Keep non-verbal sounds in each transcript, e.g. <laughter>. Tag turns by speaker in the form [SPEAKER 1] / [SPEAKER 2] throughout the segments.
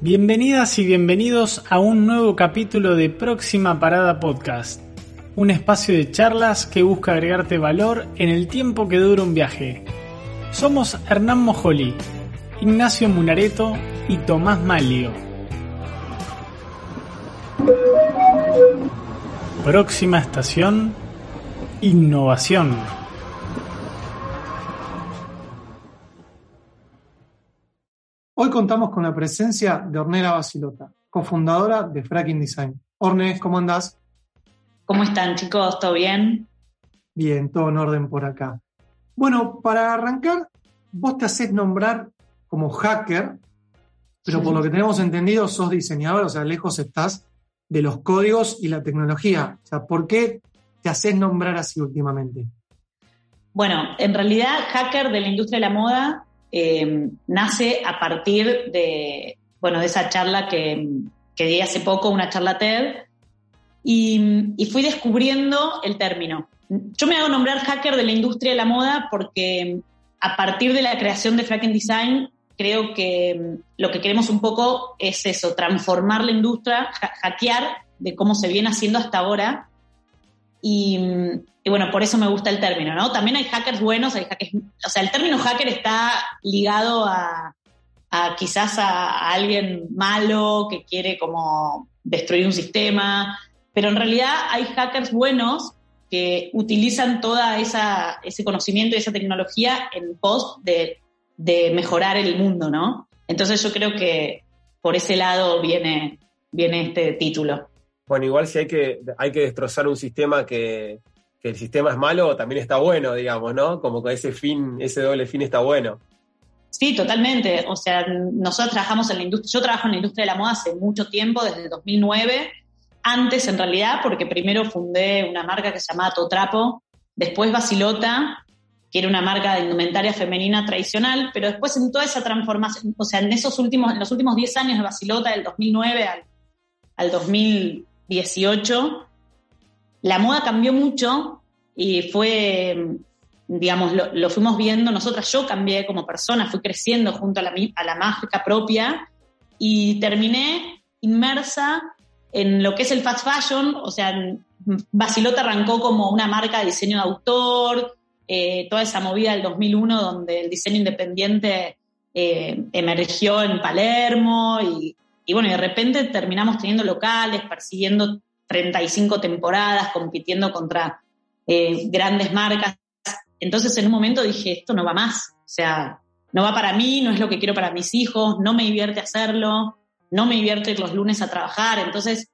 [SPEAKER 1] Bienvenidas y bienvenidos a un nuevo capítulo de Próxima Parada Podcast, un espacio de charlas que busca agregarte valor en el tiempo que dura un viaje. Somos Hernán Mojoli, Ignacio Munareto y Tomás Malio. Próxima estación, innovación. Hoy contamos con la presencia de Ornella Basilota, cofundadora de Fracking Design. Orne, ¿cómo andás?
[SPEAKER 2] ¿Cómo están chicos? ¿Todo bien?
[SPEAKER 1] Bien, todo en orden por acá. Bueno, para arrancar, vos te haces nombrar como hacker, pero por lo que tenemos entendido sos diseñador, o sea, lejos estás de los códigos y la tecnología. O sea, ¿por qué te haces nombrar así últimamente?
[SPEAKER 2] Bueno, en realidad hacker de la industria de la moda eh, nace a partir de, bueno, de esa charla que, que di hace poco, una charla TED, y, y, fui descubriendo el término. Yo me hago nombrar hacker de la industria de la moda porque a partir de la creación de Fracken Design, creo que lo que queremos un poco es eso, transformar la industria, hackear de cómo se viene haciendo hasta ahora y, bueno, por eso me gusta el término, ¿no? También hay hackers buenos, hay hackers, o sea, el término hacker está ligado a, quizás a, alguien malo que quiere como destruir un sistema, pero en realidad hay hackers buenos que utilizan esa ese conocimiento y esa tecnología en pos de, de mejorar el mundo, ¿no? Entonces yo creo que por ese lado viene, viene este título.
[SPEAKER 3] Bueno, igual si hay que, hay que destrozar un sistema que, el sistema es malo, también está bueno, digamos, ¿no? Como que ese fin, ese doble fin está bueno.
[SPEAKER 2] Sí, totalmente. O sea, nosotros trabajamos en la industria, yo trabajo en la industria de la moda hace mucho tiempo, desde el 2009, antes en realidad, porque primero fundé una marca que se llamaba Totrapo, después Basilota, que era una marca de indumentaria femenina tradicional, pero después en toda esa transformación, o sea, en esos últimos, en los últimos 10 años de Basilota, del 2009 al, al 2000 18, la moda cambió mucho y fue, digamos, lo, fuimos viendo. Nosotras, yo cambié como persona, fui creciendo junto a la, a mágica propia y terminé inmersa en lo que es el fast fashion, o sea, Basilota arrancó como una marca de diseño de autor, eh, toda esa movida del 2001 donde el diseño independiente eh, emergió en Palermo y y bueno, de repente terminamos teniendo locales, persiguiendo 35 temporadas, compitiendo contra eh, grandes marcas. Entonces en un momento dije, esto no va más. O sea, no va para mí, no es lo que quiero para mis hijos, no me divierte hacerlo, no me divierte ir los lunes a trabajar. Entonces,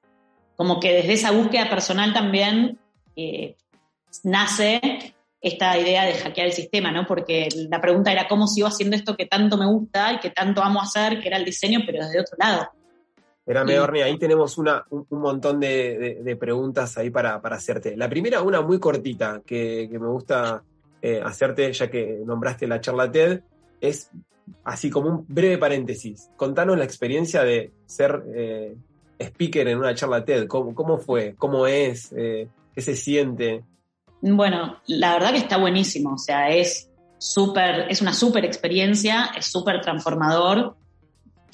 [SPEAKER 2] como que desde esa búsqueda personal también eh, nace esta idea de hackear el sistema, ¿no? Porque la pregunta era cómo sigo haciendo esto que tanto me gusta y que tanto amo hacer, que era el diseño, pero desde otro lado.
[SPEAKER 3] Espérame, Orne, ahí tenemos una, un, un montón de, de, de, preguntas ahí para, para, hacerte. La primera, una muy cortita, que, que me gusta eh, hacerte, ya que nombraste la charla TED, es así como un breve paréntesis. Contanos la experiencia de ser eh, speaker en una charla TED. ¿Cómo, cómo fue? ¿Cómo es? Eh, ¿Qué se siente?
[SPEAKER 2] Bueno, la verdad que está buenísimo. O sea, es súper, es una súper experiencia, es súper transformador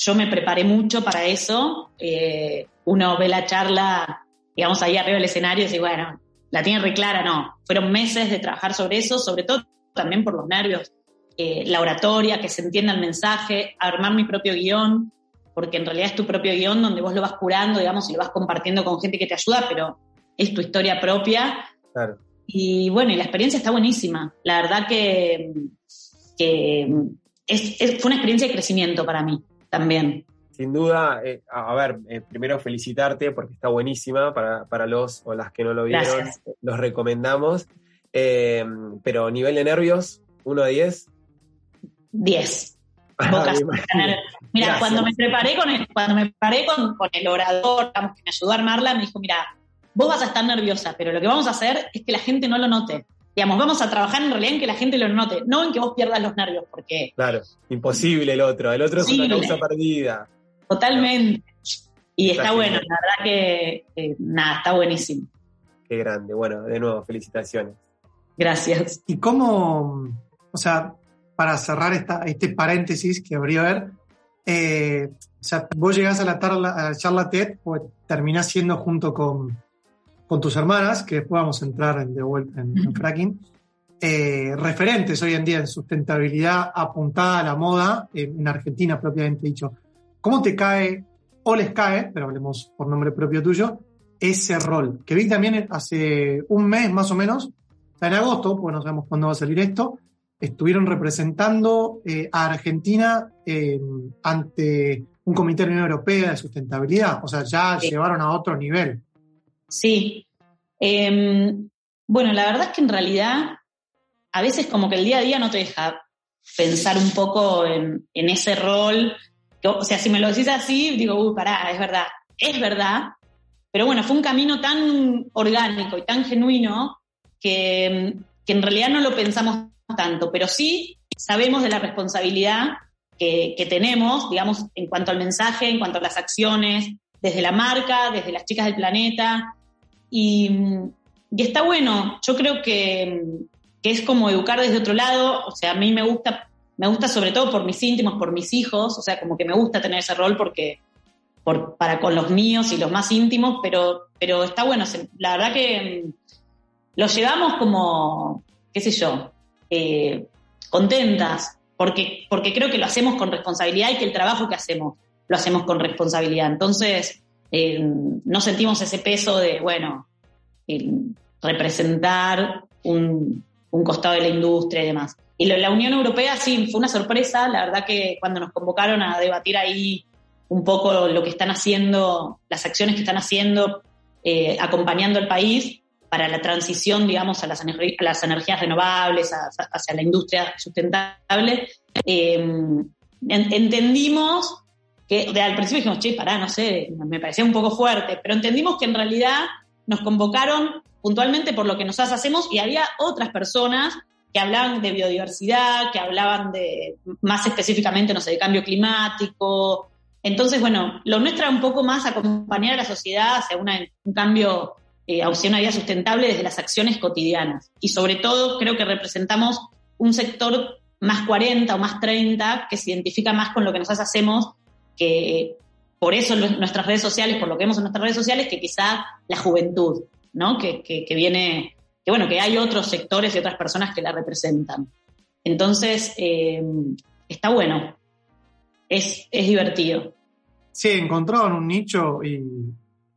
[SPEAKER 2] yo me preparé mucho para eso. Eh, uno ve la charla, digamos, ahí arriba del escenario y dice, bueno, la tiene re clara, no. Fueron meses de trabajar sobre eso, sobre todo también por los nervios. Eh, la oratoria, que se entienda el mensaje, armar mi propio guion, porque en realidad es tu propio guion donde vos lo vas curando, digamos, y lo vas compartiendo con gente que te ayuda, pero es tu historia propia.
[SPEAKER 3] Claro.
[SPEAKER 2] Y bueno, y la experiencia está buenísima. La verdad que, que es, es, fue una experiencia de crecimiento para mí también.
[SPEAKER 3] Sin duda, eh, a ver, eh, primero felicitarte porque está buenísima para, para, los o las que no lo vieron,
[SPEAKER 2] Gracias.
[SPEAKER 3] los recomendamos. Eh, pero nivel de nervios, 1 a 10.
[SPEAKER 2] 10. mira, cuando me preparé con el, cuando me preparé con, con el orador, digamos, que me ayudó a armarla, me dijo, mira, vos vas a estar nerviosa, pero lo que vamos a hacer es que la gente no lo note digamos, vamos a trabajar en realidad en que la gente lo note, no en que vos pierdas los nervios, porque...
[SPEAKER 3] Claro, imposible el otro, el otro imposible. es una causa perdida.
[SPEAKER 2] Totalmente. Y está, está bueno, la verdad que, eh, nada, está buenísimo.
[SPEAKER 3] Qué grande, bueno, de nuevo, felicitaciones.
[SPEAKER 2] Gracias.
[SPEAKER 1] ¿Y cómo, o sea, para cerrar esta, este paréntesis que habría ver, eh, o sea, vos llegás a la, a la charla TED, pues terminás siendo junto con, con tus hermanas, que después vamos a entrar en, de vuelta en, en fracking, eh, referentes hoy en día en sustentabilidad apuntada a la moda en, en, Argentina propiamente dicho. ¿Cómo te cae o les cae, pero hablemos por nombre propio tuyo, ese rol? Que vi también hace un mes más o menos, en agosto, pues no sabemos cuándo va a salir esto, estuvieron representando eh, a Argentina eh, ante un Comité de la Unión Europea de Sustentabilidad. O sea, ya sí. llevaron a otro nivel.
[SPEAKER 2] Sí. Eh, bueno, la verdad es que en realidad a veces como que el día a día no te deja pensar un poco en, ese rol. O sea, si me lo decís así, digo, uy, pará, es verdad. Es verdad. Pero bueno, fue un camino tan orgánico y tan genuino que, que en realidad no lo pensamos tanto, pero sí sabemos de la responsabilidad que, tenemos, digamos, en cuanto al mensaje, en cuanto a las acciones, desde la marca, desde las chicas del planeta. Y, está bueno, yo creo que, que, es como educar desde otro lado, o sea, a mí me gusta, me gusta sobre todo por mis íntimos, por mis hijos, o sea, como que me gusta tener ese rol porque, por, para con los míos y los más íntimos, pero, pero está bueno, la verdad que lo llevamos como, qué sé yo, eh, contentas, porque, porque creo que lo hacemos con responsabilidad y que el trabajo que hacemos lo hacemos con responsabilidad. Entonces, eh, no sentimos ese peso de, bueno, representar un, un, costado de la industria y demás. Y lo, la Unión Europea sí, fue una sorpresa, la verdad que cuando nos convocaron a debatir ahí un poco lo que están haciendo, las acciones que están haciendo, eh, acompañando al país, para la transición, digamos, a las, energías renovables, hacia la industria sustentable, eh, en, entendimos que al principio dijimos, che, pará, no sé, me parecía un poco fuerte, pero entendimos que en realidad nos convocaron puntualmente por lo que nosotros hacemos y había otras personas que hablaban de biodiversidad, que hablaban de, más específicamente, no sé, de cambio climático. Entonces, bueno, lo nuestro era un poco más acompañar a la sociedad hacia un cambio eh, hacia una vida sustentable desde las acciones cotidianas. Y sobre todo creo que representamos un sector más 40 o más 30 que se identifica más con lo que nosotros hacemos, que por eso nuestras redes sociales, por lo que vemos en nuestras redes sociales, que quizá la juventud, ¿no? Que, que, que viene, que bueno, que hay otros sectores y otras personas que la representan. Entonces, eh, está bueno, es, es divertido.
[SPEAKER 1] Sí, encontraron un nicho y,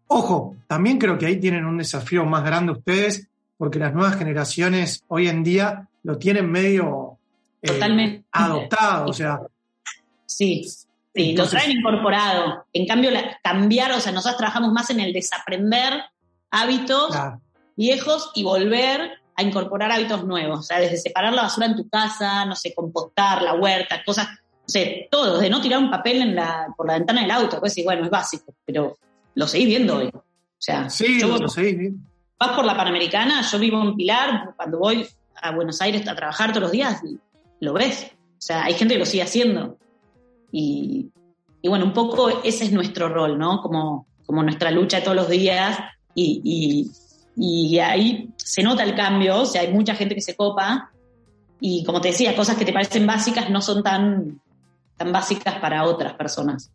[SPEAKER 1] Ojo, también creo que ahí tienen un desafío más grande ustedes, porque las nuevas generaciones hoy en día lo tienen medio
[SPEAKER 2] eh, Totalmente.
[SPEAKER 1] adoptado, o sea.
[SPEAKER 2] Sí, sí, Entonces, lo traen incorporado. En cambio, la, cambiar, o sea, nosotros trabajamos más en el desaprender hábitos claro. viejos y volver a incorporar hábitos nuevos. O sea, desde separar la basura en tu casa, no sé, compostar, la huerta, cosas, no sé, todo, de no tirar un papel en la, por la ventana del auto, pues sí, bueno, es básico, pero lo seguís viendo hoy. O sea,
[SPEAKER 1] sí, yo, lo seguís viendo.
[SPEAKER 2] Vas por la Panamericana, yo vivo en Pilar, cuando voy a Buenos Aires a trabajar todos los días, lo ves. O sea, hay gente que lo sigue haciendo. Y, y bueno, un poco ese es nuestro rol, ¿no? Como, como nuestra lucha todos los días. Y, y, y ahí se nota el cambio, o sea, hay mucha gente que se copa. Y como te decía, cosas que te parecen básicas no son tan, tan básicas para otras personas.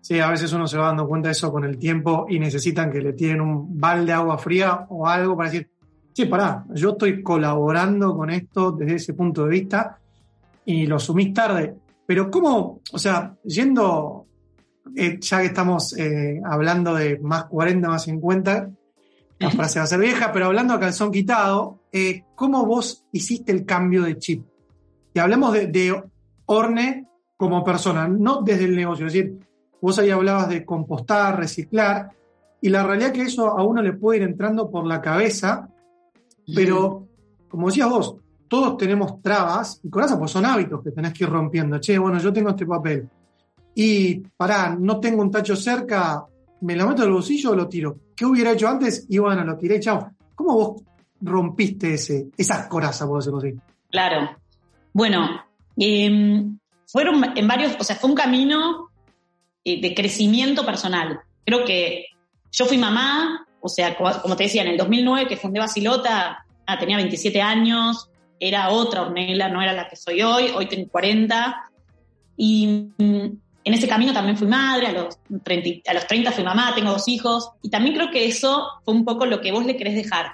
[SPEAKER 1] Sí, a veces uno se va dando cuenta de eso con el tiempo y necesitan que le tiren un balde de agua fría o algo para decir, sí, pará, yo estoy colaborando con esto desde ese punto de vista y lo sumís tarde. Pero ¿cómo, o sea, yendo, eh, ya que estamos eh, hablando de más 40, más 50, la frase va a ser vieja, pero hablando a calzón quitado, eh, ¿cómo vos hiciste el cambio de chip? Y hablemos de, de Orne como persona, no desde el negocio, es decir, Vos ahí hablabas de compostar, reciclar, y la realidad que eso a uno le puede ir entrando por la cabeza, pero como decías vos, todos tenemos trabas, y con eso pues son hábitos que tenés que ir rompiendo. Che, bueno, yo tengo este papel, y pará, no tengo un tacho cerca, me lo meto en el bolsillo o lo tiro. ¿Qué hubiera hecho antes? Y bueno, lo tiré, chao. ¿Cómo vos rompiste ese, esa coraza, por decirlo así?
[SPEAKER 2] Claro. Bueno, eh, fueron en varios, o sea, fue un camino de crecimiento personal. Creo que yo fui mamá, o sea, como te decía, en el 2009 que fundé Basilota, ah, tenía 27 años, era otra Ornella, no era la que soy hoy, hoy tengo 40. Y mm, en ese camino también fui madre, a los, 30, a los 30 fui mamá, tengo dos hijos, y también creo que eso fue un poco lo que vos le querés dejar.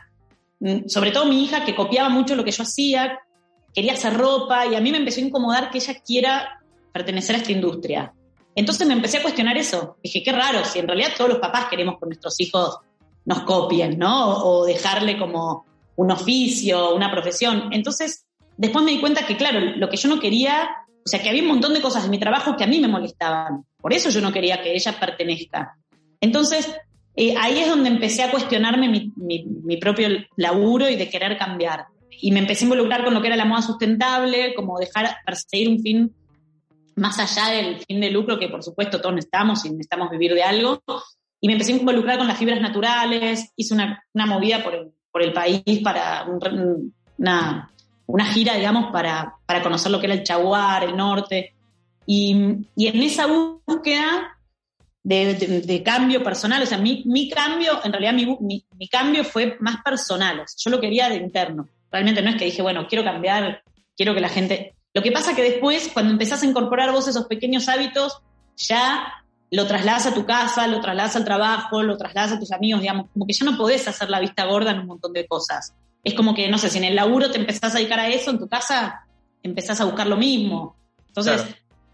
[SPEAKER 2] Mm, sobre todo mi hija, que copiaba mucho lo que yo hacía, quería hacer ropa, y a mí me empezó a incomodar que ella quiera pertenecer a esta industria. Entonces me empecé a cuestionar eso. Dije, qué raro, si en realidad todos los papás queremos que nuestros hijos nos copien, ¿no? O dejarle como un oficio, una profesión. Entonces, después me di cuenta que, claro, lo que yo no quería, o sea, que había un montón de cosas en mi trabajo que a mí me molestaban. Por eso yo no quería que ella pertenezca. Entonces, eh, ahí es donde empecé a cuestionarme mi, mi, propio laburo y de querer cambiar. Y me empecé a involucrar con lo que era la moda sustentable, como dejar perseguir un fin más allá del fin de lucro, que por supuesto todos necesitamos y necesitamos vivir de algo. Y me empecé a involucrar con las fibras naturales, hice una, una movida por el, por el país para una, una, gira, digamos, para, para, conocer lo que era el Chaguar, el norte. Y, y en esa búsqueda de, de, cambio personal, o sea, mi, mi cambio, en realidad mi, mi, cambio fue más personal, yo lo quería de interno. Realmente no es que dije, bueno, quiero cambiar, quiero que la gente... Lo que pasa que después, cuando empezás a incorporar vos esos pequeños hábitos, ya lo trasladas a tu casa, lo trasladas al trabajo, lo trasladas a tus amigos, digamos, como que ya no podés hacer la vista gorda en un montón de cosas. Es como que, no sé, si en el laburo te empezás a dedicar a eso, en tu casa empezás a buscar lo mismo. Entonces,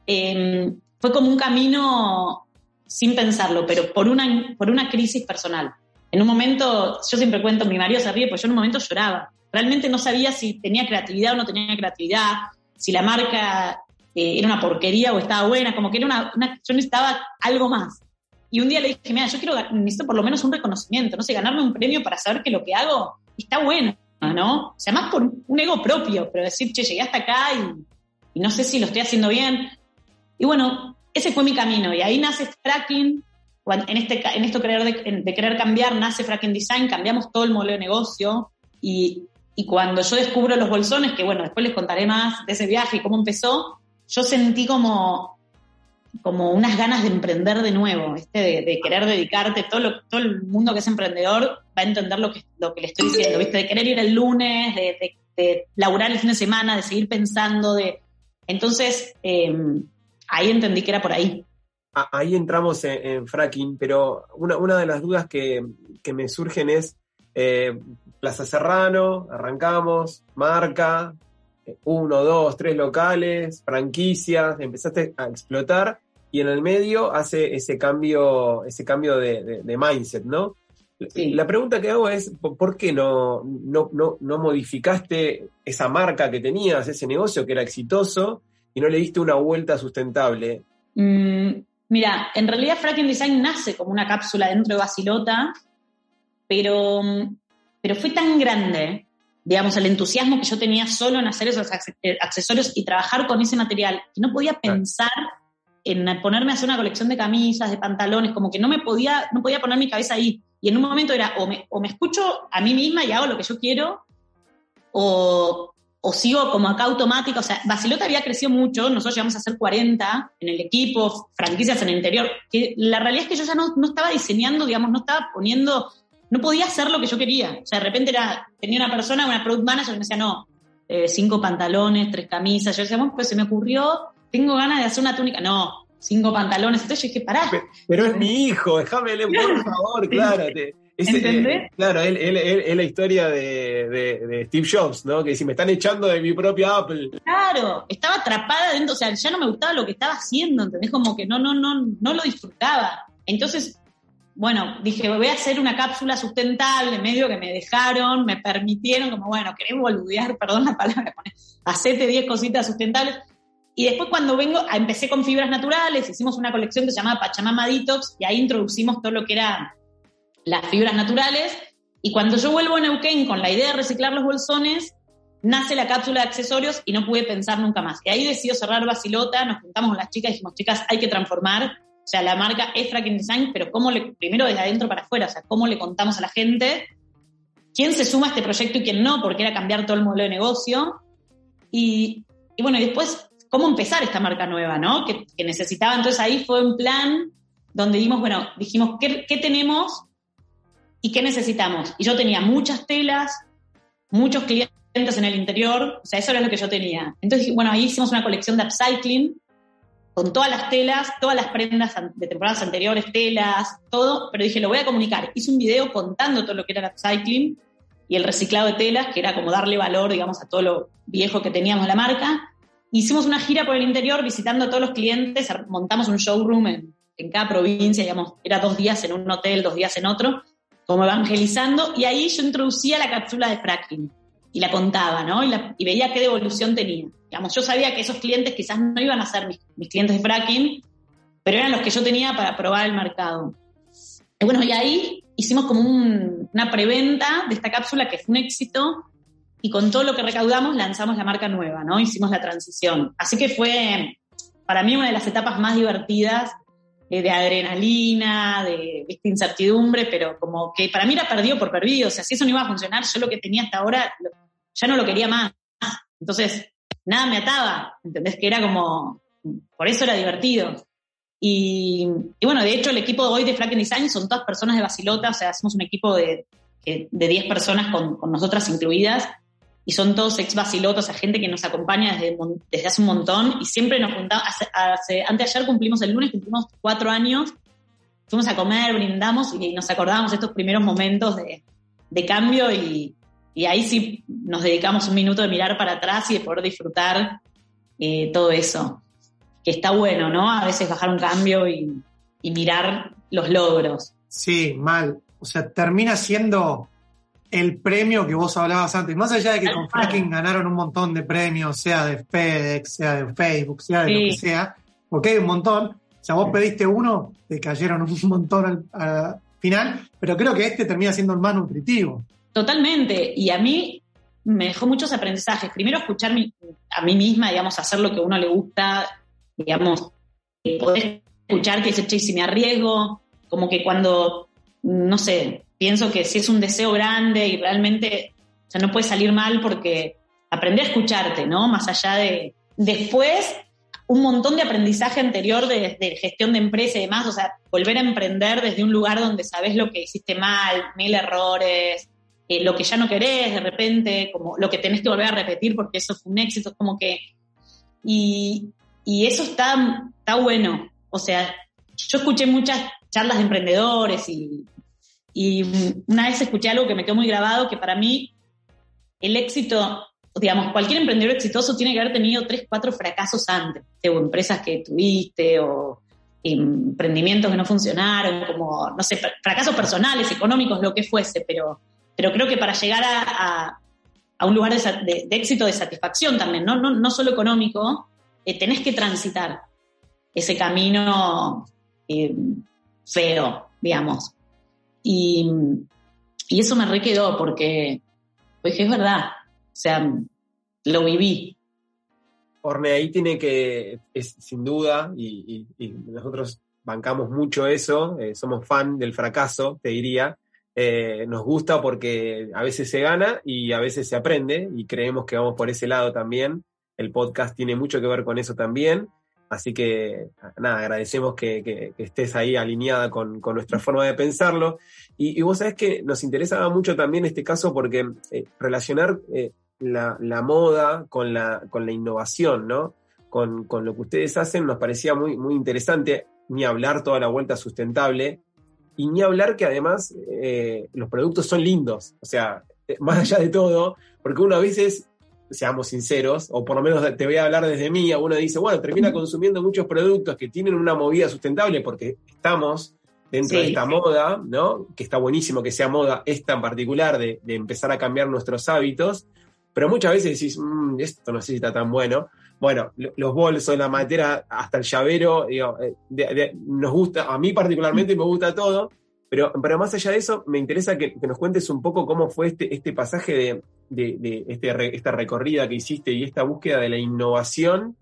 [SPEAKER 2] em, fue como un camino sin pensarlo, pero por una, por una crisis personal. En un momento, yo siempre cuento, mi marido se ríe, pues yo en un momento lloraba. Realmente no sabía si tenía creatividad o no tenía creatividad, si la marca eh, era una porquería o estaba buena, como que era una, yo necesitaba algo más. Y un día le dije, mira, yo quiero, necesito por lo menos un reconocimiento, no sé, ganarme un premio para saber que lo que hago está bueno, ¿no? O sea, más por un ego propio, pero decir, che, llegué hasta acá y, no sé si lo estoy haciendo bien. Y bueno, ese fue mi camino. Y ahí nace Fracking. En, este, en esto de, de querer cambiar, nace Fracking Design, cambiamos todo el modelo de negocio. Y, y cuando yo descubro los bolsones, que bueno, después les contaré más de ese viaje y cómo empezó, yo sentí como, como unas ganas de emprender de nuevo, este de, querer dedicarte, todo, todo el mundo que es emprendedor va a entender lo que, lo que le estoy diciendo, ¿viste? de querer ir el lunes, de, de, laburar el fin de semana, de seguir pensando, de... Entonces, em, ahí entendí que era por ahí.
[SPEAKER 3] Ahí entramos en, fracking, pero una, una, de las dudas que, que me surgen es, eh, Plaza Serrano, arrancamos, marca, uno, dos, tres locales, franquicias, empezaste a explotar y en el medio hace ese cambio, ese cambio de, mindset, ¿no? La pregunta que hago es, ¿por qué no, no, no, modificaste esa marca que tenías, ese negocio que era exitoso, y no le diste una vuelta sustentable?
[SPEAKER 2] Mm, mira, en realidad Fracking Design nace como una cápsula dentro de Basilota, pero, pero fue tan grande digamos, el entusiasmo que yo tenía solo en hacer esos eh, accesorios y trabajar con ese material, que no podía pensar en ponerme a hacer una colección de camisas, de pantalones, como que no me podía, no podía poner mi cabeza ahí. Y en un momento era, o me, o me escucho a mí misma y hago lo que yo quiero, o, o sigo como acá automática. O sea, Basilota había crecido mucho, nosotros llegamos a ser 40 en el equipo, franquicias en el interior, que la realidad es que yo ya no, no estaba diseñando, digamos, no estaba poniendo no podía hacer lo que yo quería. O sea, de repente era, tenía una persona, una product manager, que me decía, no, eh, cinco pantalones, tres camisas. Yo decía, bueno, pues se me ocurrió, tengo ganas de hacer una túnica. No, cinco pantalones. Entonces yo dije, pará.
[SPEAKER 3] Pero, es mi hijo, déjamele, por <laughs> favor, claro. ¿Entendés? claro, es la historia de, Steve Jobs, ¿no? Que si me están echando de mi propia Apple.
[SPEAKER 2] Claro, estaba atrapada dentro, o sea, ya no me gustaba lo que estaba haciendo, ¿entendés? Como que no, no, no, no lo disfrutaba. Entonces bueno, dije, voy a hacer una cápsula sustentable, medio que me dejaron, me permitieron, como, bueno, querés boludear, <laughs> perdón la palabra, hacete 10 cositas sustentables. Y después cuando vengo, empecé con fibras naturales, hicimos una colección que se llamaba Pachamama Detox, y ahí introducimos todo lo que eran las fibras naturales. Y cuando yo vuelvo a Neuquén con la idea de reciclar los bolsones, nace la cápsula de accesorios y no pude pensar nunca más. Y ahí decido cerrar Basilota, nos juntamos con las chicas y dijimos, chicas, hay que transformar o sea, la marca es Fracking Design, pero cómo le, primero desde adentro para afuera, o sea, cómo le contamos a la gente quién se suma a este proyecto y quién no, porque era cambiar todo el modelo de negocio. Y, bueno, y después, cómo empezar esta marca nueva, ¿no? Que, necesitaba. Entonces ahí fue un plan donde dimos, bueno, dijimos, ¿qué, ¿qué tenemos y qué necesitamos? Y yo tenía muchas telas, muchos clientes en el interior, o sea, eso era lo que yo tenía. Entonces, bueno, ahí hicimos una colección de upcycling con todas las telas, todas las prendas de temporadas anteriores, telas, todo, pero dije, lo voy a comunicar. Hice un video contando todo lo que era el upcycling y el reciclado de telas, que era como darle valor, digamos, a todo lo viejo que teníamos la marca. Hicimos una gira por el interior visitando a todos los clientes, montamos un showroom en, en cada provincia, digamos, era dos días en un hotel, dos días en otro, como evangelizando, y ahí yo introducía la cápsula de fracking y la contaba, ¿no? Y, veía qué devolución tenía. Digamos, yo sabía que esos clientes quizás no iban a ser mis, clientes de fracking, pero eran los que yo tenía para probar el mercado. Y bueno, y ahí hicimos como una preventa de esta cápsula que fue un éxito y con todo lo que recaudamos lanzamos la marca nueva, ¿no? Hicimos la transición. Así que fue para mí una de las etapas más divertidas eh, de adrenalina, de incertidumbre, pero como que para mí era perdido por perdido. O sea, si eso no iba a funcionar, yo lo que tenía hasta ahora ya no lo quería más. Entonces, nada me ataba, ¿entendés? Que era como, por eso era divertido. Y, bueno, de hecho el equipo de hoy de Flaken Design son todas personas de Basilota, o sea, hacemos un equipo de, de 10 personas con, con, nosotras incluidas, y son todos ex Basilotas, o sea, gente que nos acompaña desde, desde hace un montón, y siempre nos juntamos, hace, antes de ayer cumplimos el lunes, cumplimos cuatro años, fuimos a comer, brindamos y nos acordábamos estos primeros momentos de, de cambio y, y ahí sí nos dedicamos un minuto de mirar para atrás y de poder disfrutar eh, todo eso. Que está bueno, ¿no? A veces bajar un cambio y, mirar los logros.
[SPEAKER 1] Sí, mal. O sea, termina siendo el premio que vos hablabas antes. Más allá de que con Fracking ganaron un montón de premios, sea de FedEx, sea de Facebook, sea de lo que sea, porque hay un montón. O sea, vos pediste uno, te cayeron un <laughs> montón al final, pero creo que este termina siendo el más nutritivo.
[SPEAKER 2] Totalmente. Y a mí me dejó muchos aprendizajes. Primero, escuchar a mí misma, digamos, hacer lo que a uno le gusta, digamos, poder escuchar que dice, che, si me arriesgo, como que cuando, no sé, pienso que si es un deseo grande y realmente, o sea, no puede salir mal porque aprender a escucharte, ¿no? Más allá de... Después, un montón de aprendizaje anterior de, de, gestión de empresa y demás, o sea, volver a emprender desde un lugar donde sabes lo que hiciste mal, mil errores, eh, lo que ya no querés de repente, como lo que tenés que volver a repetir porque eso fue un éxito, como que... Y, y eso está, está bueno. O sea, yo escuché muchas charlas de emprendedores y, y una vez escuché algo que me quedó muy grabado, que para mí el éxito, digamos, cualquier emprendedor exitoso tiene que haber tenido tres, cuatro fracasos antes, o empresas que tuviste, o emprendimientos que no funcionaron, como, no sé, fracasos personales, económicos, lo que fuese, pero pero creo que para llegar a, un lugar de, éxito, de satisfacción también, no, no, solo económico, eh, tenés que transitar ese camino eh, feo, digamos. Y, eso me requedó porque, pues es verdad, o sea, lo viví.
[SPEAKER 3] Orne, ahí tiene que, es, sin duda, y, nosotros bancamos mucho eso, eh, somos fan del fracaso, te diría, eh, nos gusta porque a veces se gana y a veces se aprende y creemos que vamos por ese lado también. El podcast tiene mucho que ver con eso también. Así que, nada, agradecemos que, estés ahí alineada con, nuestra forma de pensarlo. Y, vos sabés que nos interesaba mucho también este caso porque eh, relacionar eh, la, moda con la, con la innovación, ¿no? Con, con, lo que ustedes hacen nos parecía muy, muy interesante, ni hablar toda la vuelta sustentable, y ni hablar que además eh, los productos son lindos, o sea, eh, más allá de todo, porque uno a veces, seamos sinceros, o por lo menos te voy a hablar desde mí, uno dice, bueno, termina consumiendo muchos productos que tienen una movida sustentable porque estamos dentro de esta moda, ¿no? Que está buenísimo que sea moda esta en particular, de, empezar a cambiar nuestros hábitos, pero muchas veces decís, mm, esto no sé si está tan bueno bueno, los bolsos, la matera, hasta el llavero, digo, eh, nos gusta, a mí particularmente me gusta todo, pero, pero más allá de eso, me interesa que, nos cuentes un poco cómo fue este, este pasaje de, este, esta recorrida que hiciste y esta búsqueda de la innovación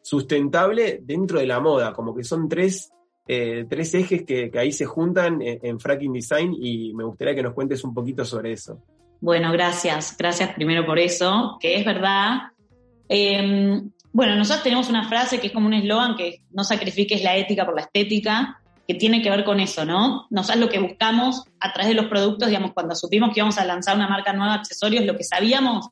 [SPEAKER 3] sustentable dentro de la moda, como que son tres, eh, tres ejes que, ahí se juntan en, en, Fracking Design y me gustaría que nos cuentes un poquito sobre eso.
[SPEAKER 2] Bueno, gracias, gracias primero por eso, que es verdad. Em, bueno, nosotros tenemos una frase que es como un eslogan que no sacrifiques la ética por la estética, que tiene que ver con eso, ¿no? Nosotros lo que buscamos a través de los productos, digamos, cuando supimos que íbamos a lanzar una marca nueva de accesorios, lo que sabíamos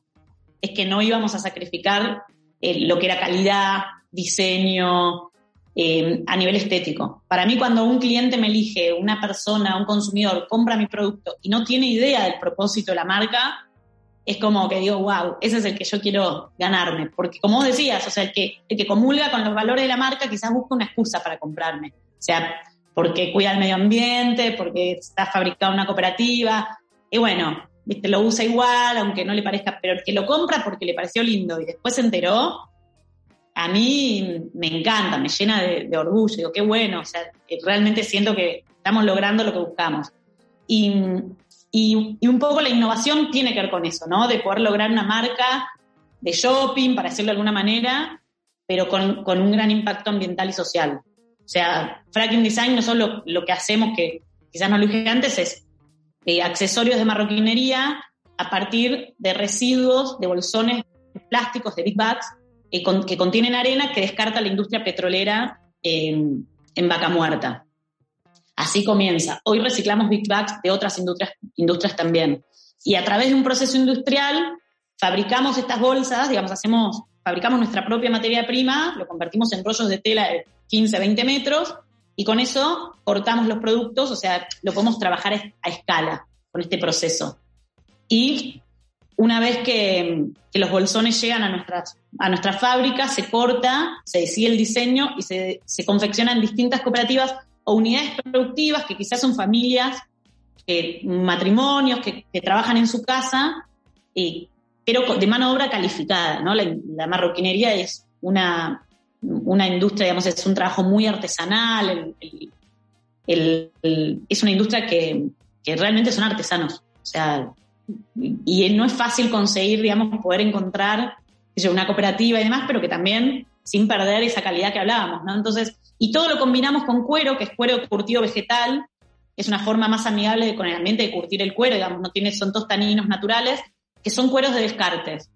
[SPEAKER 2] es que no íbamos a sacrificar eh, lo que era calidad, diseño, eh, a nivel estético. Para mí, cuando un cliente me elige, una persona, un consumidor, compra mi producto y no tiene idea del propósito de la marca, es como que digo, wow, ese es el que yo quiero ganarme. Porque como decías, o sea, el que, el que comulga con los valores de la marca quizás busca una excusa para comprarme. O sea, porque cuida el medio ambiente, porque está fabricado una cooperativa. Y bueno, ¿viste? lo usa igual, aunque no le parezca, pero el que lo compra porque le pareció lindo y después se enteró, a mí me encanta, me llena de, orgullo. Digo, qué bueno, o sea, realmente siento que estamos logrando lo que buscamos. Y, y, un poco la innovación tiene que ver con eso, ¿no? De poder lograr una marca de shopping, para decirlo de alguna manera, pero con, con un gran impacto ambiental y social. O sea, Fracking Design no solo lo que hacemos, que quizás no lo dije antes, es eh, accesorios de marroquinería a partir de residuos de bolsones plásticos de big bags eh, que contienen arena que descarta la industria petrolera en, vaca muerta. Así comienza. Hoy reciclamos big bags de otras industrias, industrias también. Y a través de un proceso industrial fabricamos estas bolsas, digamos, hacemos, fabricamos nuestra propia materia prima, lo convertimos en rollos de tela de 15, 20 metros, y con eso cortamos los productos, o sea, lo podemos trabajar a escala con este proceso. Y una vez que, los bolsones llegan a nuestras, a nuestras fábricas, se corta, se decide el diseño y se, se confeccionan distintas cooperativas o unidades productivas que quizás son familias, matrimonios que, trabajan en su casa, pero de mano de obra calificada. ¿no? la marroquinería es una, una industria, digamos, es un trabajo muy artesanal, es una industria que, realmente son artesanos. O sea, y no es fácil conseguir, digamos, poder encontrar una cooperativa y demás, pero que también sin perder esa calidad que hablábamos, ¿no? Entonces, y todo lo combinamos con cuero, que es cuero curtido vegetal, es una forma más amigable con el ambiente de curtir el cuero, no tiene, son todos taninos naturales, que son cueros de descartes,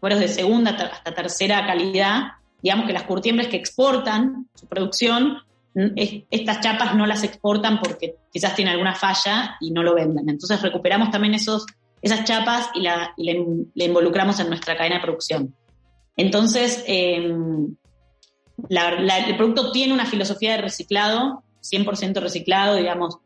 [SPEAKER 2] cueros de segunda hasta tercera calidad, digamos que las curtiembres que exportan su producción, estas chapas no las exportan porque quizás tiene alguna falla y no lo venden. Entonces recuperamos también esos, esas chapas y, la, le, involucramos en nuestra cadena de producción. Entonces, em, el producto tiene una filosofía de reciclado, 100% reciclado, digamos,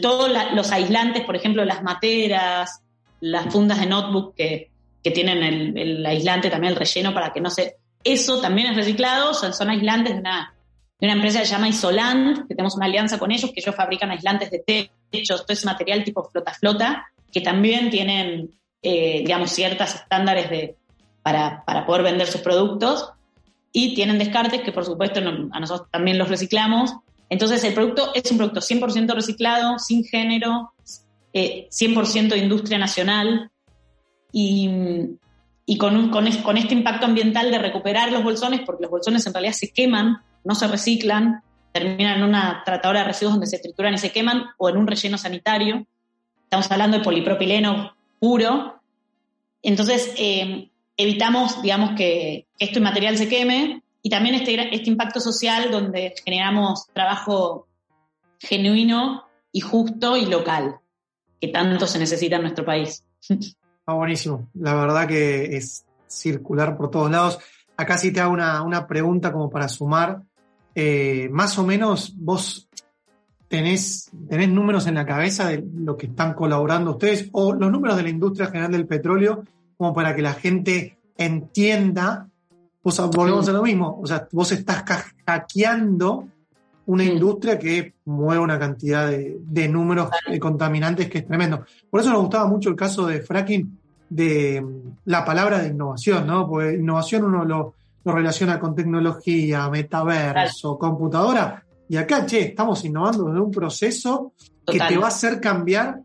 [SPEAKER 2] todos los aislantes, por ejemplo, las materas, las fundas de notebook que, tienen el, aislante, también el relleno para que no se eso también es reciclado, son, aislantes de una, empresa que se llama Isoland, que tenemos una alianza con ellos, que ellos fabrican aislantes de techos, todo ese material tipo flota-flota, que también tienen, eh, digamos, ciertos estándares de, para, poder vender sus productos. Y tienen descartes que, por supuesto, a nosotros también los reciclamos. Entonces, el producto es un producto 100% reciclado, sin género, 100% eh, de industria nacional. Y, y con, con, este impacto ambiental de recuperar los bolsones, porque los bolsones en realidad se queman, no se reciclan, terminan en una tratadora de residuos donde se trituran y se queman, o en un relleno sanitario. Estamos hablando de polipropileno puro. Entonces, eh, evitamos, digamos, que, este material se queme y también este, este impacto social donde generamos trabajo genuino y justo y local, que tanto se necesita en nuestro país.
[SPEAKER 1] Ah, buenísimo. La verdad que es circular por todos lados. Acá sí te hago una, pregunta como para sumar. Eh, más o menos vos tenés, tenés números en la cabeza de lo que están colaborando ustedes o los números de la industria general del petróleo como para que la gente entienda. Vos volvemos a lo mismo. O sea, vos estás hackeando una industria que mueve una cantidad de, números de contaminantes que es tremendo. Por eso nos gustaba mucho el caso de fracking, de la palabra de innovación, ¿no? Porque innovación uno lo, relaciona con tecnología, metaverso, computadora, y acá, che, estamos innovando desde un proceso que te va a hacer cambiar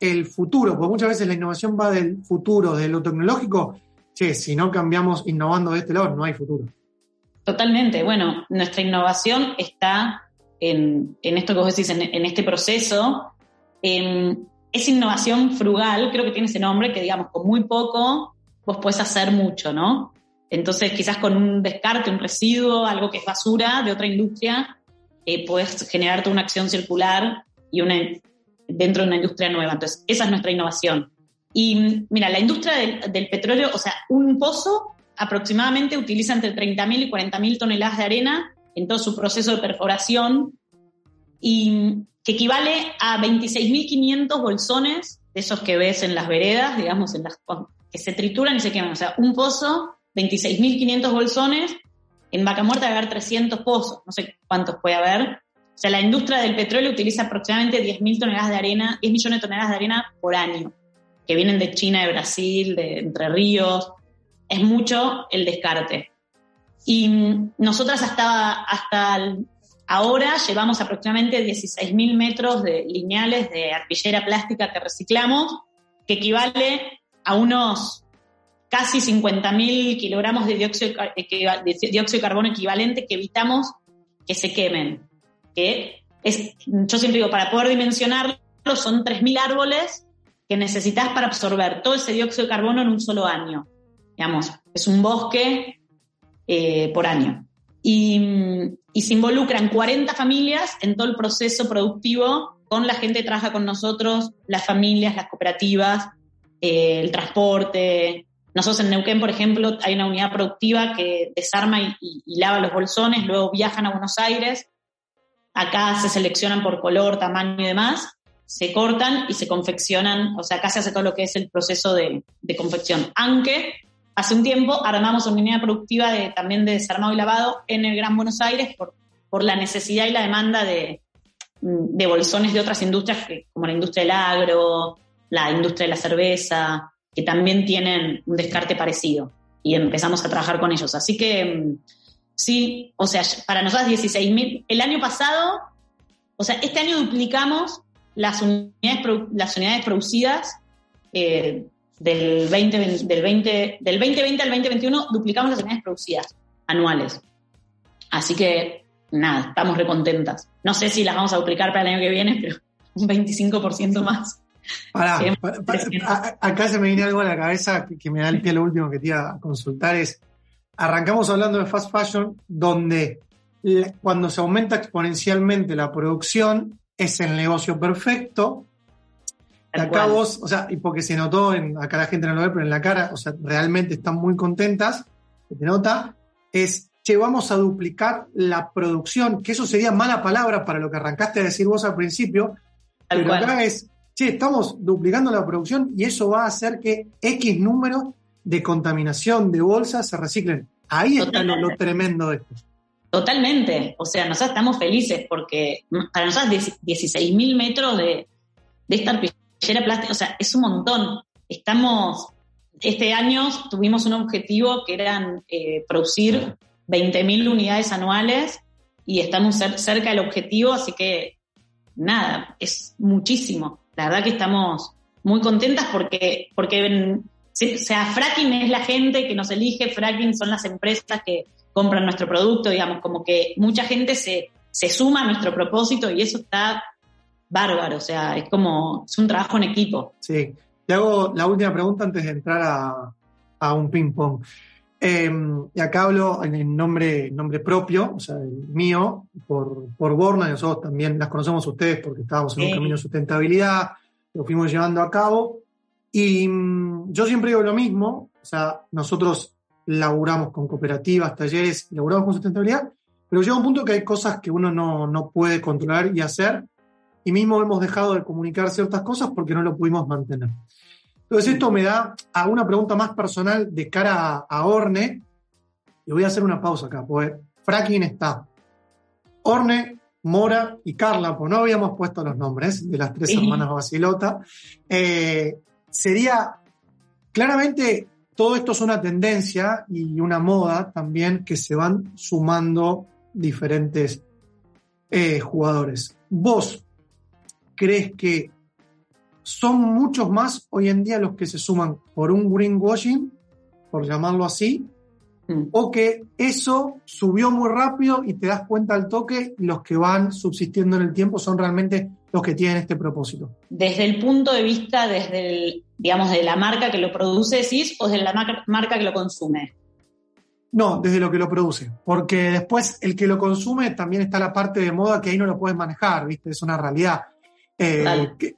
[SPEAKER 1] el futuro, porque muchas veces la innovación va del futuro, de lo tecnológico, che, si no cambiamos innovando de este lado, no hay futuro.
[SPEAKER 2] Totalmente, bueno, nuestra innovación está en, esto que vos decís, en, este proceso. es innovación frugal, creo que tiene ese nombre, que digamos, con muy poco vos puedes hacer mucho, ¿no? Entonces, quizás con un descarte, un residuo, algo que es basura de otra industria, eh, puedes generarte una acción circular y una, dentro de una industria nueva. Entonces, esa es nuestra innovación. Y mira, la industria del, del petróleo, o sea, un pozo aproximadamente utiliza entre 30.000 y 40.000 toneladas de arena en todo su proceso de perforación y que equivale a 26.500 bolsones de esos que ves en las veredas, digamos, en las que se trituran y se queman. O sea, un pozo, 26.500 bolsones, en Vaca Muerta debe haber 300 pozos, no sé cuántos puede haber. O sea, la industria del petróleo utiliza aproximadamente 10.000 toneladas de arena, 10 millones de toneladas de arena por año, que vienen de China, de Brasil, de Entre Ríos. Es mucho el descarte. Y nosotras hasta, hasta ahora llevamos aproximadamente 16.000 metros de lineales de arpillera plástica que reciclamos, que equivale a unos casi 50.000 kilogramos de dióxido, de dióxido de carbono equivalente que evitamos que se quemen. Que es, yo siempre digo, para poder dimensionarlo, son 3.000 árboles que necesitas para absorber todo ese dióxido de carbono en un solo año. Digamos, es un bosque eh, por año. Y, se involucran 40 familias en todo el proceso productivo con la gente que trabaja con nosotros, las familias, las cooperativas, eh, el transporte, nosotros en Neuquén, por ejemplo, hay una unidad productiva que desarma y, lava los bolsones, luego viajan a Buenos Aires, acá se seleccionan por color, tamaño y demás, se cortan y se confeccionan, o sea, acá se hace todo lo que es el proceso de, confección. Aunque hace un tiempo armamos una unidad productiva de, también de desarmado y lavado en el Gran Buenos Aires por, la necesidad y la demanda de, de bolsones de otras industrias, como la industria del agro, la industria de la cerveza, que también tienen un descarte parecido y empezamos a trabajar con ellos. Así que mm, sí, o sea, para nosotros 16.000, el año pasado, o sea, este año duplicamos las unidades, las unidades producidas eh, del, 20, del, 20, del 2020 al 2021, duplicamos las unidades producidas anuales. Así que nada, estamos recontentas. No sé si las vamos a duplicar para el año que viene, pero un 25% más
[SPEAKER 1] acá se me viene algo a la cabeza que, me da el pie lo último que te iba a consultar es, arrancamos hablando de fast fashion, donde cuando se aumenta exponencialmente la producción es el negocio perfecto. acá vos, o sea, y porque se notó, en, acá la gente no lo ve, pero en la cara, o sea, realmente están muy contentas, se te nota, es, che, vamos a duplicar la producción, que eso sería mala palabra para lo que arrancaste a decir vos al principio, pero acá es, che, estamos duplicando la producción y eso va a hacer que X número de contaminación de bolsas se reciclen. Ahí está lo, tremendo de esto.
[SPEAKER 2] Totalmente. O sea, nosotros estamos felices porque para nosotros 16.000 metros de, de esta arpillera plástica, o sea, es un montón. Estamos, este año tuvimos un objetivo que eran eh, producir 20.000 unidades anuales y estamos cerca del objetivo, así que nada, es muchísimo la verdad que estamos muy contentas porque, porque sea, fracking es la gente que nos elige, fracking son las empresas que compran nuestro producto, digamos, como que mucha gente se, se suma a nuestro propósito y eso está bárbaro, o sea, es como, es un trabajo en equipo.
[SPEAKER 1] Sí, te hago la última pregunta antes de entrar a, a un ping-pong. Em, y acá hablo en nombre, nombre propio, o sea, mío, por, por Borna, y nosotros también las conocemos ustedes porque estábamos en un camino de sustentabilidad, lo fuimos llevando a cabo. Y mm, yo siempre digo lo mismo, o sea, nosotros laburamos con cooperativas, talleres, laburamos con sustentabilidad, pero llega un punto que hay cosas que uno no, no puede controlar y hacer, y mismo hemos dejado de comunicar ciertas cosas porque no lo pudimos mantener. Entonces esto me da a una pregunta más personal de cara a, Orne. Y voy a hacer una pausa acá, pues fracking está. Orne, Mora y Carla, pues no habíamos puesto los nombres de las tres hermanas Basilota. Eh, sería, claramente, todo esto es una tendencia y una moda también que se van sumando diferentes eh, jugadores. ¿Vos crees que son muchos más hoy en día los que se suman por un greenwashing, por llamarlo así, mm. o que eso subió muy rápido y te das cuenta al toque, los que van subsistiendo en el tiempo son realmente los que tienen este propósito.
[SPEAKER 2] Desde el punto de vista, desde el, digamos, de la marca que lo produce, ¿sí? o desde la marca que lo consume.
[SPEAKER 1] No, desde lo que lo produce, porque después el que lo consume también está la parte de moda que ahí no lo puedes manejar, ¿viste? Es una realidad. Eh,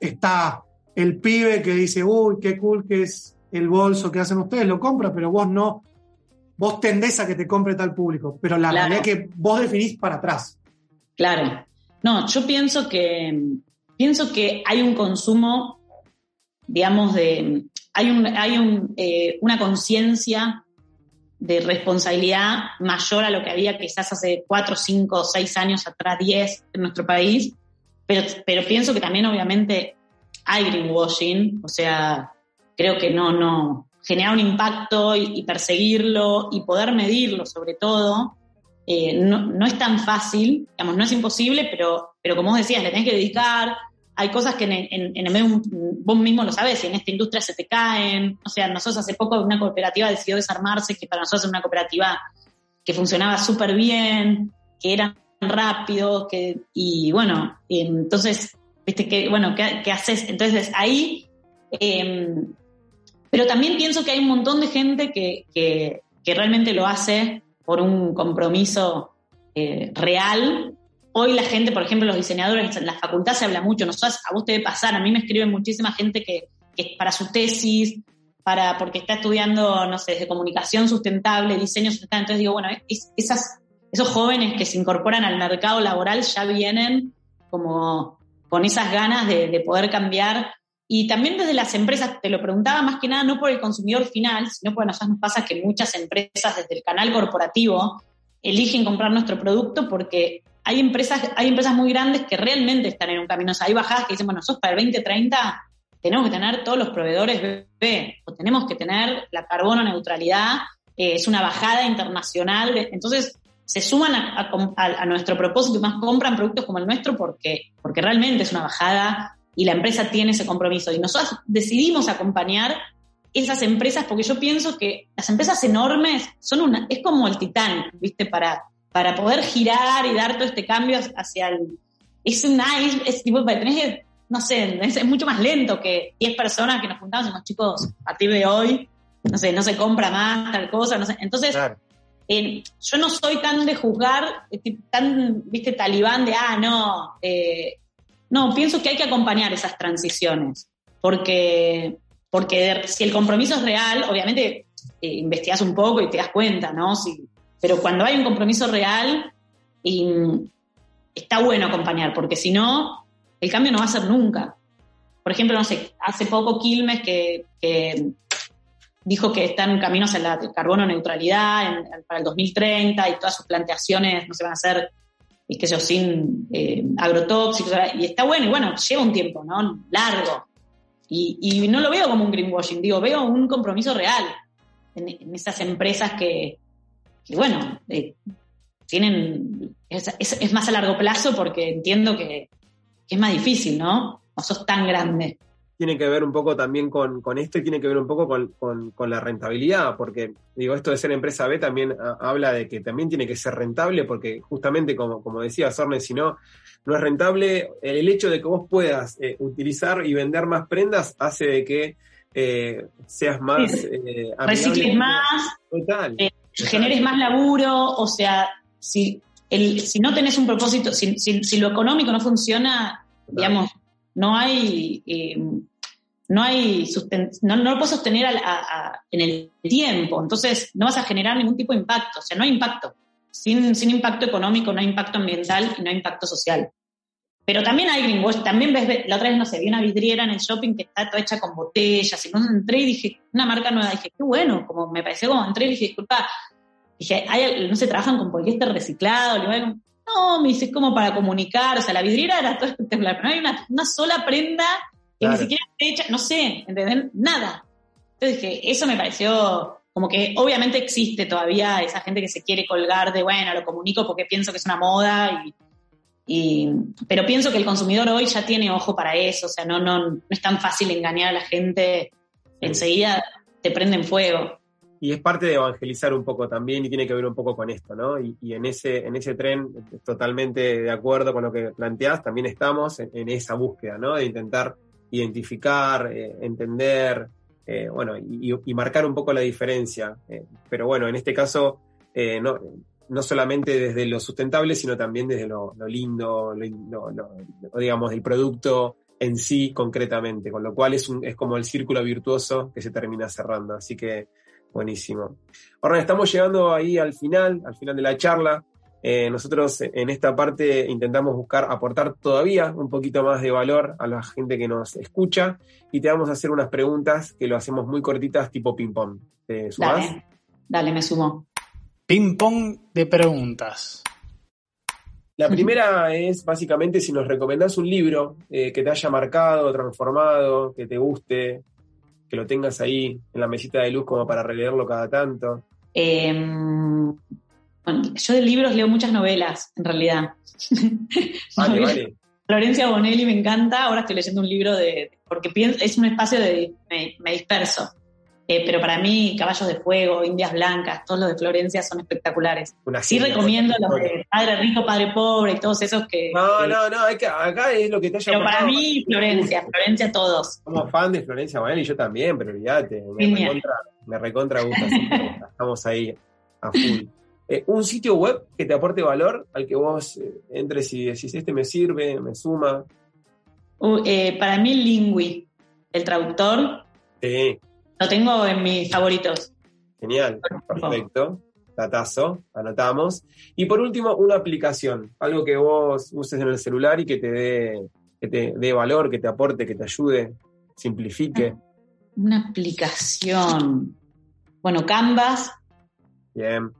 [SPEAKER 1] está el pibe que dice, uy, qué cool que es el bolso que hacen ustedes, lo compra, pero vos no, vos tendés a que te compre tal público, pero la
[SPEAKER 2] Claro.
[SPEAKER 1] realidad es que vos definís para atrás.
[SPEAKER 2] Claro. No, yo pienso que pienso que hay un consumo, digamos, de hay un, hay un, eh, una conciencia de responsabilidad mayor a lo que había quizás hace cuatro, cinco, seis años atrás, diez en nuestro país, pero, pero pienso que también obviamente hay greenwashing, o sea, creo que no, no, generar un impacto y, y perseguirlo y poder medirlo sobre todo, eh, no, no es tan fácil, digamos, no es imposible, pero, pero como vos decías, le tenés que dedicar, hay cosas que en, en, en el medio, vos mismo lo sabés, y en esta industria se te caen, o sea, nosotros hace poco una cooperativa decidió desarmarse, que para nosotros es una cooperativa que funcionaba súper bien, que era rápido, que, y bueno, y entonces, viste que, bueno, ¿qué, qué haces? Entonces ahí, eh, pero también pienso que hay un montón de gente que, que, que realmente lo hace por un compromiso eh, real. Hoy la gente, por ejemplo, los diseñadores en la facultad se habla mucho, nosotros, a vos te debe pasar, a mí me escribe muchísima gente que, que para su tesis, para, porque está estudiando, no sé, de comunicación sustentable, diseño sustentable, entonces digo, bueno, es, esas, esos jóvenes que se incorporan al mercado laboral ya vienen como con esas ganas de, de poder cambiar y también desde las empresas, te lo preguntaba más que nada no por el consumidor final, sino porque nos pasa que muchas empresas desde el canal corporativo eligen comprar nuestro producto porque hay empresas, hay empresas muy grandes que realmente están en un camino. O hay bajadas que dicen, bueno, nosotros para el 2030 tenemos que tener todos los proveedores B, o tenemos que tener la carbono neutralidad, eh, es una bajada internacional. Entonces, se suman a, a, nuestro propósito y más compran productos como el nuestro porque, porque realmente es una bajada y la empresa tiene ese compromiso. Y nosotros decidimos acompañar esas empresas porque yo pienso que las empresas enormes son una, es como el Titanic, ¿viste? Para, para poder girar y dar todo este cambio hacia el... Es una es tipo, tenés que, no sé, es, es, mucho más lento que 10 personas que nos juntamos y decimos, chicos, a partir de hoy, no sé, no se compra más tal cosa, no sé. Entonces, claro. eh, yo no soy tan de juzgar, tan, viste, talibán de, ah, no, eh, no, pienso que hay que acompañar esas transiciones, porque, porque si el compromiso es real, obviamente eh, investigas un poco y te das cuenta, ¿no? Si, pero cuando hay un compromiso real, está bueno acompañar, porque si no, el cambio no va a ser nunca. Por ejemplo, no sé, hace poco Quilmes que, dijo que está en camino hacia la carbono neutralidad para el 2030 y todas sus planteaciones no se van a hacer y que yo sin eh, agrotóxicos, y está bueno, y bueno, lleva un tiempo, ¿no? Largo. Y, y, no lo veo como un greenwashing, digo, veo un compromiso real en, esas empresas que, bueno, eh, tienen, es, más a largo plazo porque entiendo que, que, es más difícil, ¿no? No sos tan grande.
[SPEAKER 3] Tiene que ver un poco también con, con esto y tiene que ver un poco con, con, con, la rentabilidad, porque digo, esto de ser empresa B también a, habla de que también tiene que ser rentable, porque justamente como, como decía Sorne, si no, no es rentable, el hecho de que vos puedas eh, utilizar y vender más prendas hace de que eh, seas más...
[SPEAKER 2] Eh, Recicles más,
[SPEAKER 3] Total.
[SPEAKER 2] Eh, generes más laburo, o sea, si, el, si no tenés un propósito, si, si, si lo económico no funciona, digamos, no hay, no hay no, no, lo puedes sostener a, a, en el tiempo, entonces no vas a generar ningún tipo de impacto, o sea, no hay impacto. Sin, sin impacto económico no hay impacto ambiental y no hay impacto social. Pero también hay greenwash, también ves, la otra vez, no sé, vi una vidriera en el shopping que está toda hecha con botellas, y cuando entré y dije, una marca nueva, dije, qué bueno, como me pareció como entré y dije, disculpa, dije, no se trabajan con poliéster reciclado, no, me dice, como para comunicar, o sea, la vidriera era <laughs> todo espectacular, pero no hay una, una sola prenda claro. ni siquiera hecha, no sé, ¿entendés? Nada. Entonces dije, eso me pareció como que obviamente existe todavía esa gente que se quiere colgar de, bueno, lo comunico porque pienso que es una moda, y, y, pero pienso que el consumidor hoy ya tiene ojo para eso, o sea, no, no, no es tan fácil engañar a la gente, enseguida te prenden fuego
[SPEAKER 3] y es parte de evangelizar un poco también y tiene que ver un poco con esto, ¿no? Y, y en, ese, en ese tren, totalmente de acuerdo con lo que planteás, también estamos en, en esa búsqueda, ¿no? De intentar identificar, eh, entender, eh, bueno, y, marcar un poco la diferencia. Eh, pero bueno, en este caso, no, no solamente desde lo sustentable, sino también desde lo, lindo, digamos, del producto en sí concretamente, con lo cual es, un, es como el círculo virtuoso que se termina cerrando. Así que Buenísimo. Ahora estamos llegando ahí al final, al final de la charla. Eh, nosotros en esta parte intentamos buscar aportar todavía un poquito más de valor a la gente que nos escucha y te vamos a hacer unas preguntas que lo hacemos muy cortitas tipo ping-pong. ¿Te sumás?
[SPEAKER 2] Dale, dale, me sumo.
[SPEAKER 4] Ping-pong de preguntas.
[SPEAKER 3] La primera <laughs> es básicamente si nos recomendás un libro eh, que te haya marcado, transformado, que te guste, que lo tengas ahí en la mesita de luz como para releerlo cada tanto.
[SPEAKER 2] Eh, bueno, yo de libros leo muchas novelas, en realidad. <laughs>
[SPEAKER 3] Vale, vale.
[SPEAKER 2] Florencia Bonelli me encanta, ahora estoy leyendo un libro de, porque es un espacio de, me, me disperso. Eh, pero para mí, Caballos de Fuego, Indias Blancas, todos los de Florencia son espectaculares.
[SPEAKER 3] Una
[SPEAKER 2] Sí recomiendo los de Padre Rico, Padre Pobre y todos esos que...
[SPEAKER 3] No,
[SPEAKER 2] que-
[SPEAKER 3] no, no, hay que- acá es lo que te haya
[SPEAKER 2] Pero para mí, Florencia, Florencia todos.
[SPEAKER 3] Somos fan de Florencia Bonelli, yo también, pero olvídate, me recontra, me recontra gusta. Estamos ahí a full. Eh, un sitio web que te aporte valor, al que vos eh, entres y decís, este me sirve, me suma.
[SPEAKER 2] Uh, eh, para mí, Lingui, el traductor,
[SPEAKER 3] Sí,
[SPEAKER 2] lo tengo en mis favoritos.
[SPEAKER 3] genial, perfecto. Datazo, anotamos. Y por último, una aplicación, algo que vos uses en el celular y que te dé, que te dé valor, que te aporte, que te ayude, simplifique.
[SPEAKER 2] Una aplicación. Bueno, Canvas
[SPEAKER 3] Bien,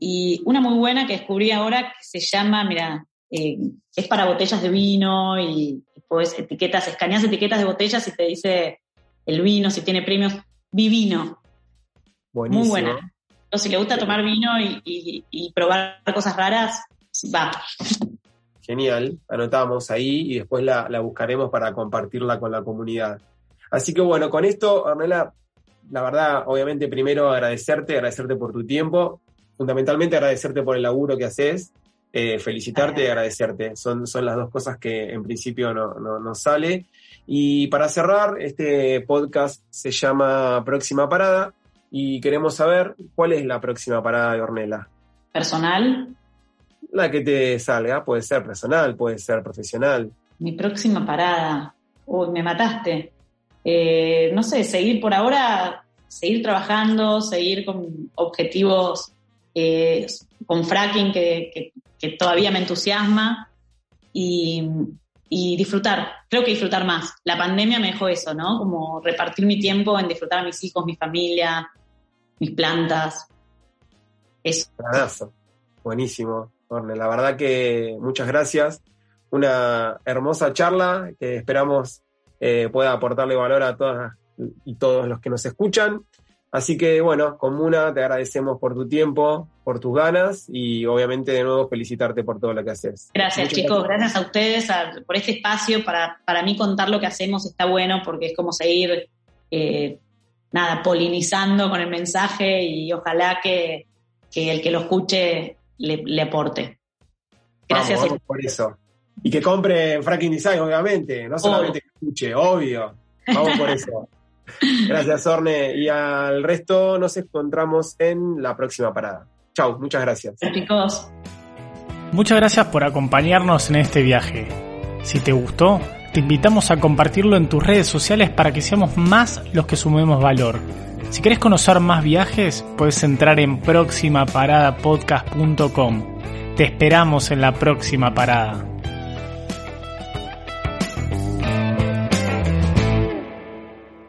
[SPEAKER 2] y una muy buena que descubrí ahora que se llama, mira, eh, es para botellas de vino y, pues etiquetas, escaneas etiquetas de botellas y te dice el vino, si tiene premios. Vivino,
[SPEAKER 3] buenísimo.
[SPEAKER 2] muy buena. O si le gusta tomar vino y, y- y probar cosas raras, va.
[SPEAKER 3] Genial, anotamos ahí y después la, la buscaremos para compartirla con la comunidad. Así que bueno, con esto, Ornella, la verdad, obviamente primero agradecerte, agradecerte por tu tiempo, fundamentalmente agradecerte por el laburo que haces, eh, felicitarte y agradecerte. Son, son las dos cosas que en principio no, no, no sale. Y para cerrar, este podcast se llama Próxima Parada y queremos saber cuál es la próxima parada de Ornella.
[SPEAKER 2] Personal,
[SPEAKER 3] La que te salga, puede ser personal, puede ser profesional.
[SPEAKER 2] mi próxima parada. Uy, me mataste. Eh, no sé, seguir por ahora, seguir trabajando, seguir con objetivos eh, con fracking que, todavía me entusiasma y, disfrutar. Creo que disfrutar más. La pandemia me dejó eso, ¿no? Como repartir mi tiempo en disfrutar a mis hijos, mi familia, mis plantas. Eso.
[SPEAKER 3] Buenísimo, Orne. La verdad que muchas gracias. Una hermosa charla que esperamos eh, pueda aportarle valor a todas y todos los que nos escuchan. Así que bueno, Comuna, te agradecemos por tu tiempo, por tus ganas y obviamente de nuevo felicitarte por todo lo que haces.
[SPEAKER 2] Gracias,
[SPEAKER 3] Muchas
[SPEAKER 2] chicos. Gracias a ustedes a- por este espacio. Para, para mí contar lo que hacemos está bueno porque es como seguir, eh, nada, polinizando con el mensaje y ojalá que, que el que lo escuche le, le aporte. Gracias.
[SPEAKER 3] Vamos, vamos por eso. Y que compre Fracking Design, obviamente, no solamente que escuche, obvio. Vamos por eso. <laughs> Gracias, Orne. Y al resto nos encontramos en la próxima parada. Chau, muchas gracias.
[SPEAKER 2] chicos.
[SPEAKER 4] Muchas gracias por acompañarnos en este viaje. Si te gustó, te invitamos a compartirlo en tus redes sociales para que seamos más los que sumemos valor. Si querés conocer más viajes, puedes entrar en proximaparadapodcast.com. Te esperamos en la próxima parada.